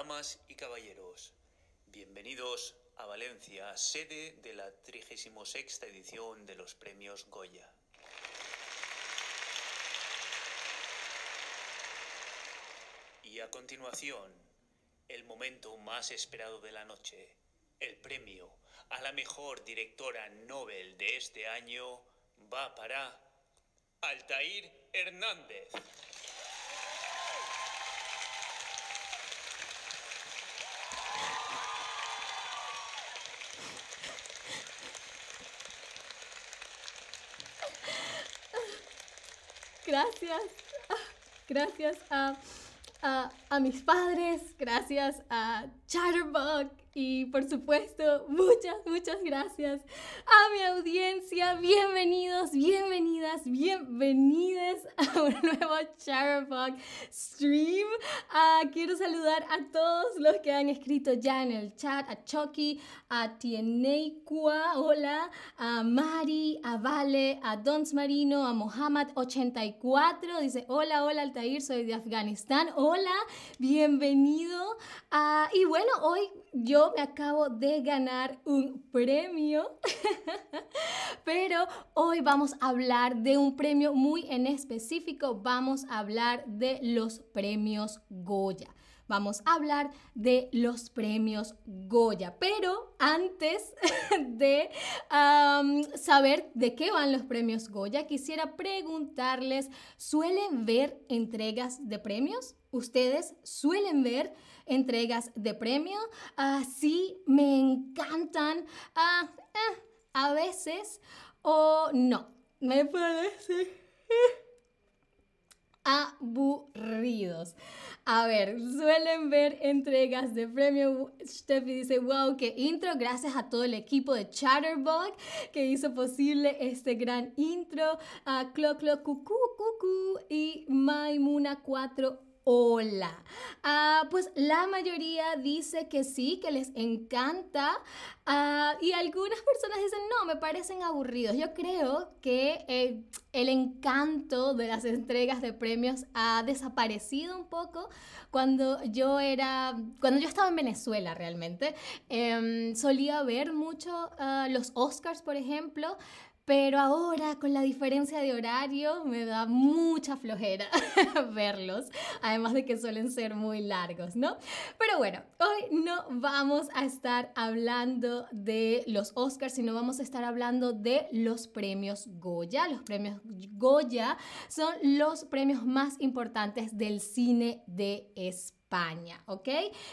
Damas y caballeros, bienvenidos a Valencia, sede de la 36 edición de los premios Goya. Y a continuación, el momento más esperado de la noche, el premio a la mejor directora Nobel de este año va para Altair Hernández. Gracias, gracias a, a, a mis padres, gracias a Chatterbug, y por supuesto, muchas, muchas gracias a mi audiencia. Bienvenidos, bienvenidas, bienvenidas a un nuevo Chatterbug Stream. Ah, quiero saludar a todos los que han escrito ya en el chat, a Chucky, a Tieneikua, hola, a Mari, a Vale, a Dons Marino, a Mohammed84, dice, hola, hola Altair, soy de Afganistán, hola, bienvenido. Ah, y bueno, hoy yo me acabo de ganar un premio, pero hoy vamos a hablar de un premio muy en específico, vamos a hablar de los premios Goya. Vamos a hablar de los premios Goya, pero antes de saber de qué van los premios Goya, quisiera preguntarles, ¿suelen ver entregas de premios? ¿Ustedes suelen ver entregas de premio. Uh, sí, me encantan uh, a veces o no. Me parece aburridos. A ver, suelen ver entregas de premio. Steffi dice, wow, qué intro. Gracias a todo el equipo de Chatterbug que hizo posible este gran intro. A Clo Clo Cucú Cucú y Maimuna 4 hola. Ah, pues la mayoría dice que sí, que les encanta. Ah, y algunas personas dicen, no, me parecen aburridos. Yo creo que eh, el encanto de las entregas de premios ha desaparecido un poco cuando yo era, cuando yo estaba en Venezuela realmente. Em, solía ver mucho ah, los Oscars, por ejemplo. Pero ahora con la diferencia de horario me da mucha flojera verlos, además de que suelen ser muy largos, ¿no? Pero bueno, hoy no vamos a estar hablando de los Oscars, sino vamos a estar hablando de los premios Goya. Los premios Goya son los premios más importantes del cine de España, ¿ok?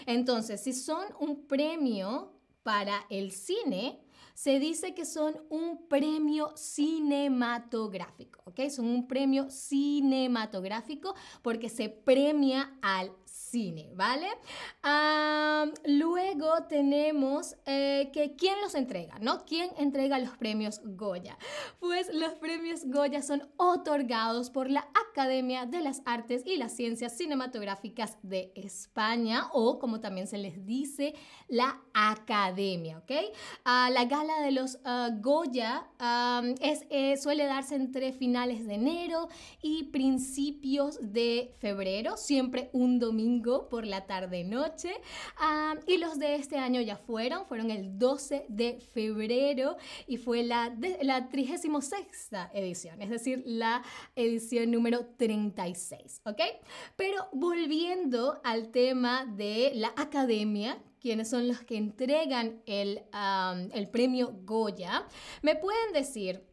Entonces, si son un premio para el cine, se dice que son un premio cinematográfico, ¿ok? Son un premio cinematográfico porque se premia al ¿vale? luego tenemos eh, que quién los entrega, ¿no? ¿Quién entrega los premios Goya? Pues los premios Goya son otorgados por la Academia de las Artes y las Ciencias Cinematográficas de España o como también se les dice, la Academia, ¿ok? la gala de los ah, Goya es, eh, suele darse entre finales de enero y principios de febrero, siempre un domingo por la tarde-noche. y los de este año ya fueron, fueron el 12 de febrero y fue la, la 36 edición, es decir, la edición número 36, ¿ok? Pero volviendo al tema de la academia, quienes son los que entregan el, el premio Goya, me pueden decir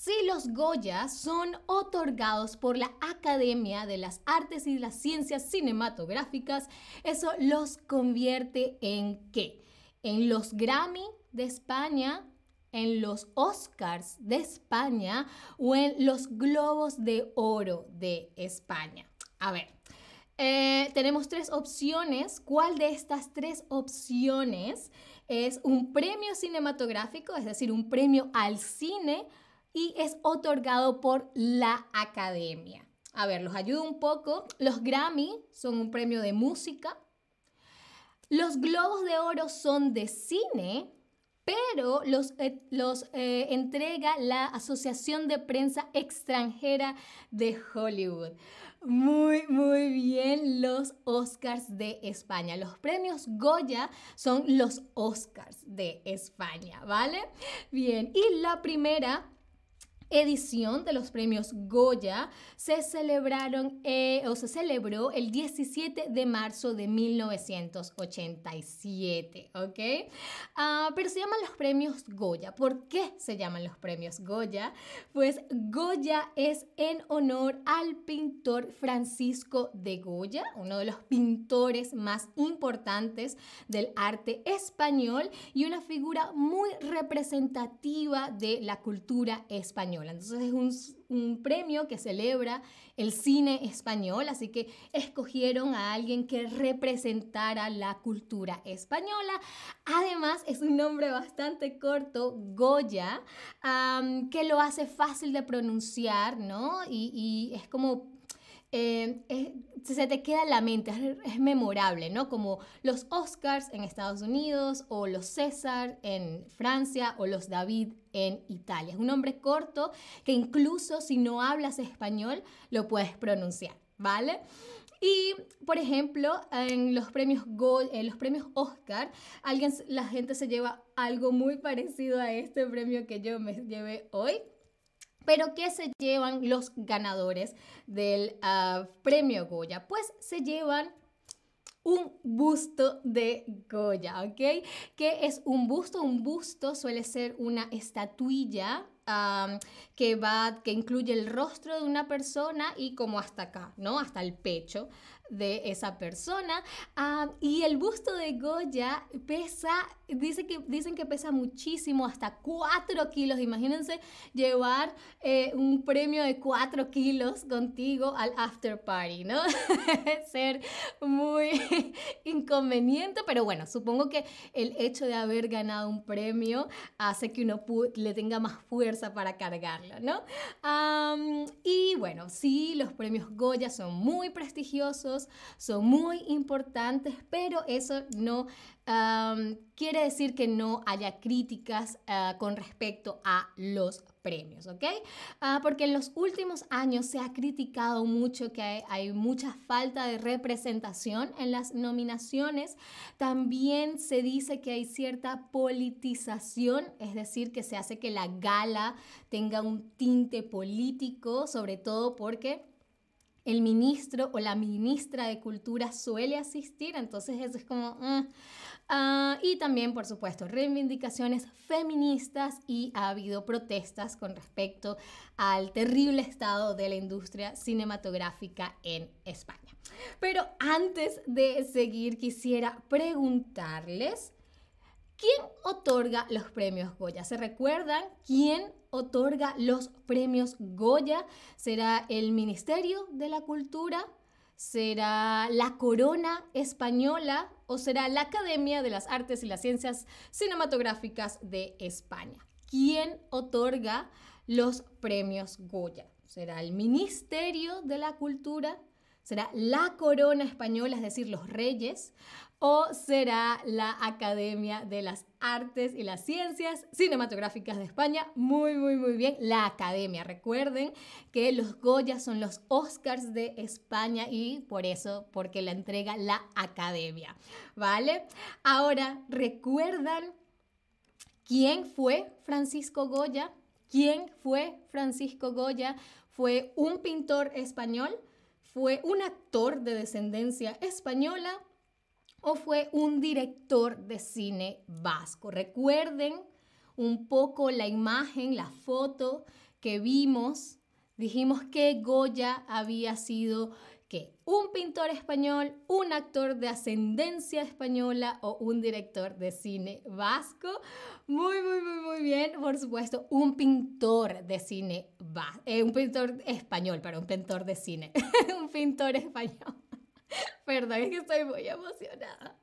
si los Goya son otorgados por la Academia de las Artes y las Ciencias Cinematográficas, eso los convierte en qué? En los Grammy de España, en los Oscars de España o en los Globos de Oro de España. A ver, eh, tenemos tres opciones. ¿Cuál de estas tres opciones es un premio cinematográfico, es decir, un premio al cine? Y es otorgado por la academia. A ver, los ayudo un poco. Los Grammy son un premio de música. Los Globos de Oro son de cine, pero los, eh, los eh, entrega la Asociación de Prensa Extranjera de Hollywood. Muy, muy bien, los Oscars de España. Los premios Goya son los Oscars de España, ¿vale? Bien, y la primera edición de los premios Goya se celebraron eh, o se celebró el 17 de marzo de 1987, ¿ok? Ah, pero se llaman los premios Goya. ¿Por qué se llaman los premios Goya? Pues Goya es en honor al pintor Francisco de Goya, uno de los pintores más importantes del arte español y una figura muy representativa de la cultura española. Entonces es un, premio que celebra el cine español, así que escogieron a alguien que representara la cultura española. Además es un nombre bastante corto, Goya, que lo hace fácil de pronunciar, ¿no? y es como eh, se te queda en la mente, es, memorable, ¿no? Como los Oscars en Estados Unidos o los César en Francia o los David en Italia. Es un nombre corto que incluso si no hablas español lo puedes pronunciar, ¿vale? Y, por ejemplo, en los premios, en los premios Oscar, alguien, la gente se lleva algo muy parecido a este premio que yo me llevé hoy. Pero ¿qué se llevan los ganadores del ah, premio Goya? Pues se llevan un busto de Goya, ¿ok? ¿Qué es un busto? Un busto suele ser una estatuilla que va, que incluye el rostro de una persona y como hasta acá, ¿no? Hasta el pecho de esa persona. y el busto de Goya pesa, dice que, dicen que pesa muchísimo, hasta 4 kilos. Imagínense llevar eh, un premio de 4 kilos contigo al after party, ¿no? Ser muy inconveniente, pero bueno, supongo que el hecho de haber ganado un premio hace que uno le tenga más fuerza para cargarlo, ¿no? y bueno, sí, los premios Goya son muy prestigiosos son muy importantes, pero eso no quiere decir que no haya críticas ah, con respecto a los premios, ¿ok? Ah, porque en los últimos años se ha criticado mucho que hay, hay, mucha falta de representación en las nominaciones. También se dice que hay cierta politización, es decir, que se hace que la gala tenga un tinte político, sobre todo porque el ministro o la ministra de Cultura suele asistir, entonces eso es como... Mm. Ah, y también, por supuesto, reivindicaciones feministas y ha habido protestas con respecto al terrible estado de la industria cinematográfica en España. Pero antes de seguir, quisiera preguntarles, ¿quién otorga los premios Goya? ¿Se recuerdan quién otorga los premios Goya? ¿Será el Ministerio de la Cultura? ¿Será la Corona Española o será la Academia de las Artes y las Ciencias Cinematográficas de España? ¿Quién otorga los premios Goya? ¿Será el Ministerio de la Cultura? ¿Será la Corona Española, es decir, los reyes? o será la Academia de las Artes y las Ciencias Cinematográficas de España. Muy, muy, muy bien. La Academia. Recuerden que los Goya son los Oscars de España y por eso, porque la entrega la Academia. ¿Vale? Ahora, ¿recuerdan quién fue Francisco Goya? ¿Quién fue Francisco Goya? Fue un pintor español, fue un actor de descendencia española, o fue un director de cine vasco. Recuerden un poco la imagen, la foto que vimos. Dijimos que Goya había sido que un pintor español, un actor de ascendencia española o un director de cine vasco. Muy, muy, muy, muy bien. Por supuesto, un pintor de cine, eh, un pintor español, pero un pintor de cine, un pintor español. Perdón, es que estoy muy emocionada.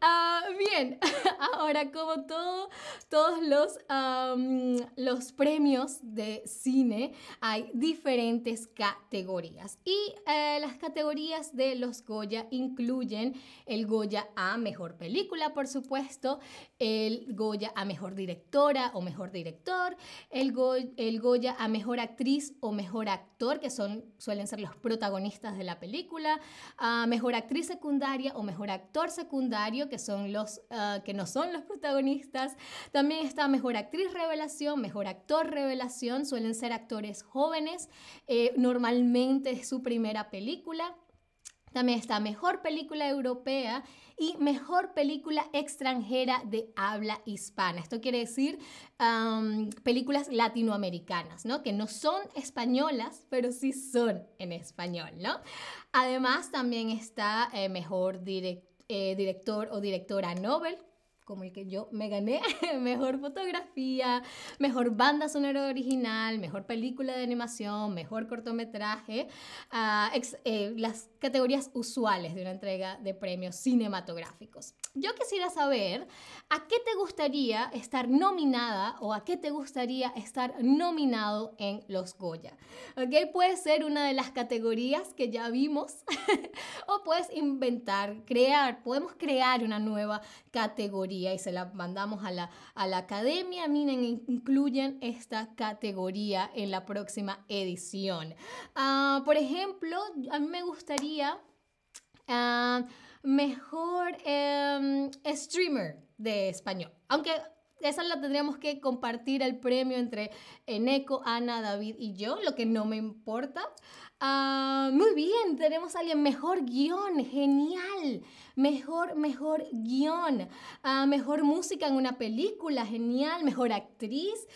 Ah, bien, ahora como todo, todos los, los premios de cine, hay diferentes categorías. Y eh, las categorías de los Goya incluyen el Goya a Mejor Película, por supuesto, el Goya a Mejor Directora o Mejor Director, el, el Goya a Mejor Actriz o Mejor Actor, que son, suelen ser los protagonistas de la película, a Mejor mejor actriz secundaria o mejor actor secundario, que, son los, ah, que no son los protagonistas. También está mejor actriz revelación, mejor actor revelación, suelen ser actores jóvenes, eh, normalmente es su primera película. También está Mejor Película Europea y Mejor Película Extranjera de Habla Hispana. Esto quiere decir películas latinoamericanas, ¿no? Que no son españolas, pero sí son en español, ¿no? Además, también está eh, Mejor eh, Director o Directora Nobel, como el que yo me gané, mejor fotografía, mejor banda sonora original, mejor película de animación, mejor cortometraje, uh, eh, las categorías usuales de una entrega de premios cinematográficos. Yo quisiera saber a qué te gustaría estar nominada o a qué te gustaría estar nominado en los Goya. ¿Ok? Puede ser una de las categorías que ya vimos o puedes inventar, crear, podemos crear una nueva categoría y se la mandamos a la, a la academia. Miren, incluyen esta categoría en la próxima edición. Ah, por ejemplo, a mí me gustaría... Ah, mejor em, streamer de español. Aunque esa la tendríamos que compartir el premio entre Eneco, Ana, David y yo, lo que no me importa. Ah, muy bien, tenemos a alguien mejor guion, genial. Mejor, mejor guion. Ah, mejor música en una película, genial. Mejor actriz.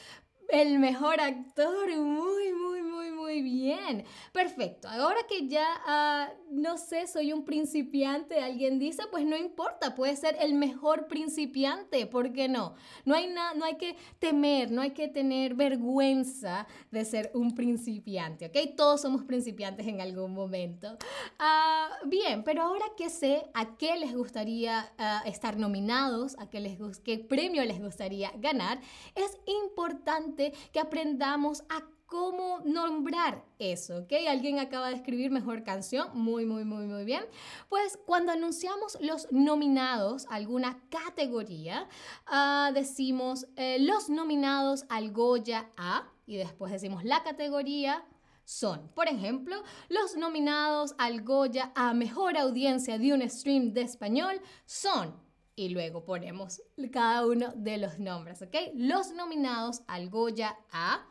El mejor actor, muy, muy, muy, muy bien. Perfecto. Ahora que ya, ah, no sé, soy un principiante, alguien dice, pues no importa, puede ser el mejor principiante, ¿por qué no? No hay, no hay que temer, no hay que tener vergüenza de ser un principiante, ¿ok? Todos somos principiantes en algún momento. Ah, bien, pero ahora que sé a qué les gustaría ah, estar nominados, a qué, les, qué premio les gustaría ganar, es importante que aprendamos a cómo nombrar eso, ¿ok? Alguien acaba de escribir mejor canción, muy, muy, muy, muy bien. Pues cuando anunciamos los nominados a alguna categoría, ah, decimos eh, los nominados al Goya A y después decimos la categoría son, por ejemplo, los nominados al Goya a Mejor Audiencia de un Stream de Español son y luego ponemos cada uno de los nombres, ¿ok? Los nominados al Goya A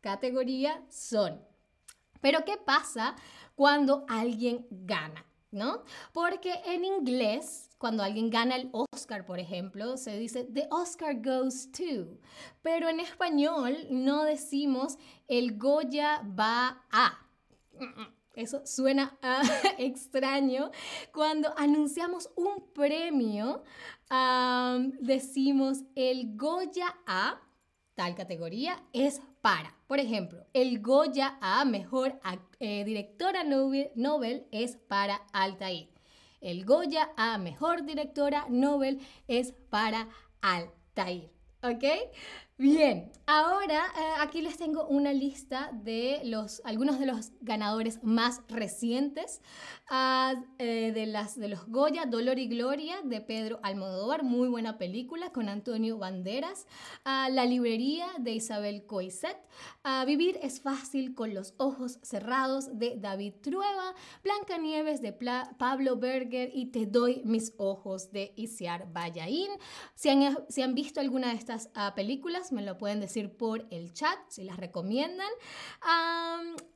categoría son. Pero ¿qué pasa cuando alguien gana? ¿No? Porque en inglés, cuando alguien gana el Oscar, por ejemplo, se dice The Oscar goes to. Pero en español no decimos el Goya va a. Eso suena ah, extraño. Cuando anunciamos un premio, decimos el Goya A, tal categoría, es para. Por ejemplo, el Goya A, mejor eh, directora Nobel, es para Altair. El Goya A, mejor directora Nobel, es para Altair. ¿Ok? Bien, ahora eh, aquí les tengo una lista de los, algunos de los ganadores más recientes eh, de, las, de los Goya, Dolor y Gloria de Pedro Almodóvar, muy buena película con Antonio Banderas, ah, La librería de Isabel Coiset, ah, Vivir es fácil con los ojos cerrados de David Trueba, Blancanieves de Pablo Berger y Te doy mis ojos de Isiar Bayaín. Si han, si han visto alguna de estas películas, me lo pueden decir por el chat si las recomiendan.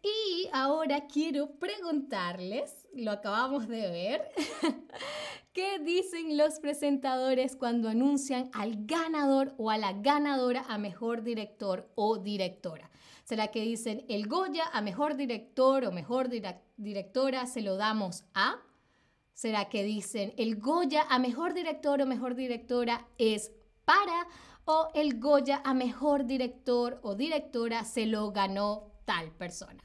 y ahora quiero preguntarles, lo acabamos de ver, ¿qué dicen los presentadores cuando anuncian al ganador o a la ganadora a mejor director o directora? ¿Será que dicen el Goya a mejor director o mejor directora se lo damos a? ¿Será que dicen el Goya a mejor director o mejor directora es para? O el Goya a mejor director o directora se lo ganó tal persona.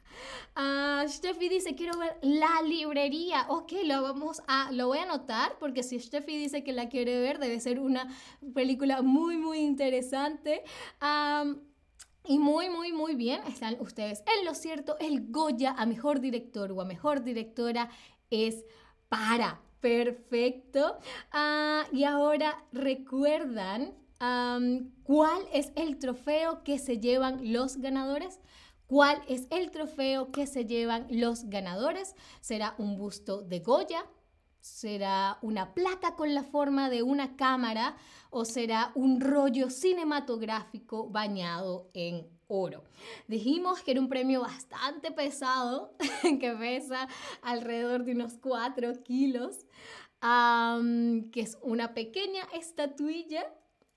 Uh, Steffi dice, quiero ver la librería. Ok, lo vamos a, lo voy a anotar porque si Steffi dice que la quiere ver, debe ser una película muy, muy interesante. y muy, muy, muy bien, están ustedes en lo cierto, el Goya a mejor director o a mejor directora es para. Perfecto. Ah, y ahora recuerdan ¿Cuál es el trofeo que se llevan los ganadores? ¿Cuál es el trofeo que se llevan los ganadores? ¿Será un busto de Goya? ¿Será una placa con la forma de una cámara o será un rollo cinematográfico bañado en oro? Dijimos que era un premio bastante pesado, que pesa alrededor de unos 4 kilos, que es una pequeña estatuilla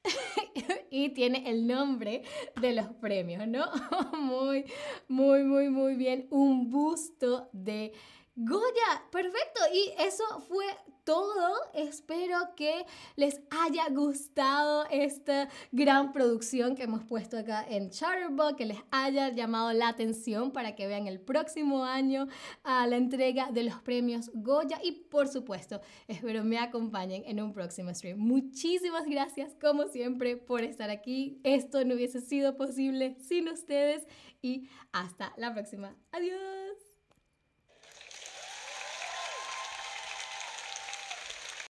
y tiene el nombre de los premios, ¿no? muy, muy, muy, muy bien. Un busto de Goya, perfecto. Y eso fue todo. Espero que les haya gustado esta gran producción que hemos puesto acá en Charterbox, que les haya llamado la atención para que vean el próximo año a la entrega de los premios Goya. Y por supuesto, espero me acompañen en un próximo stream. Muchísimas gracias, como siempre, por estar aquí. Esto no hubiese sido posible sin ustedes. Y hasta la próxima. Adiós.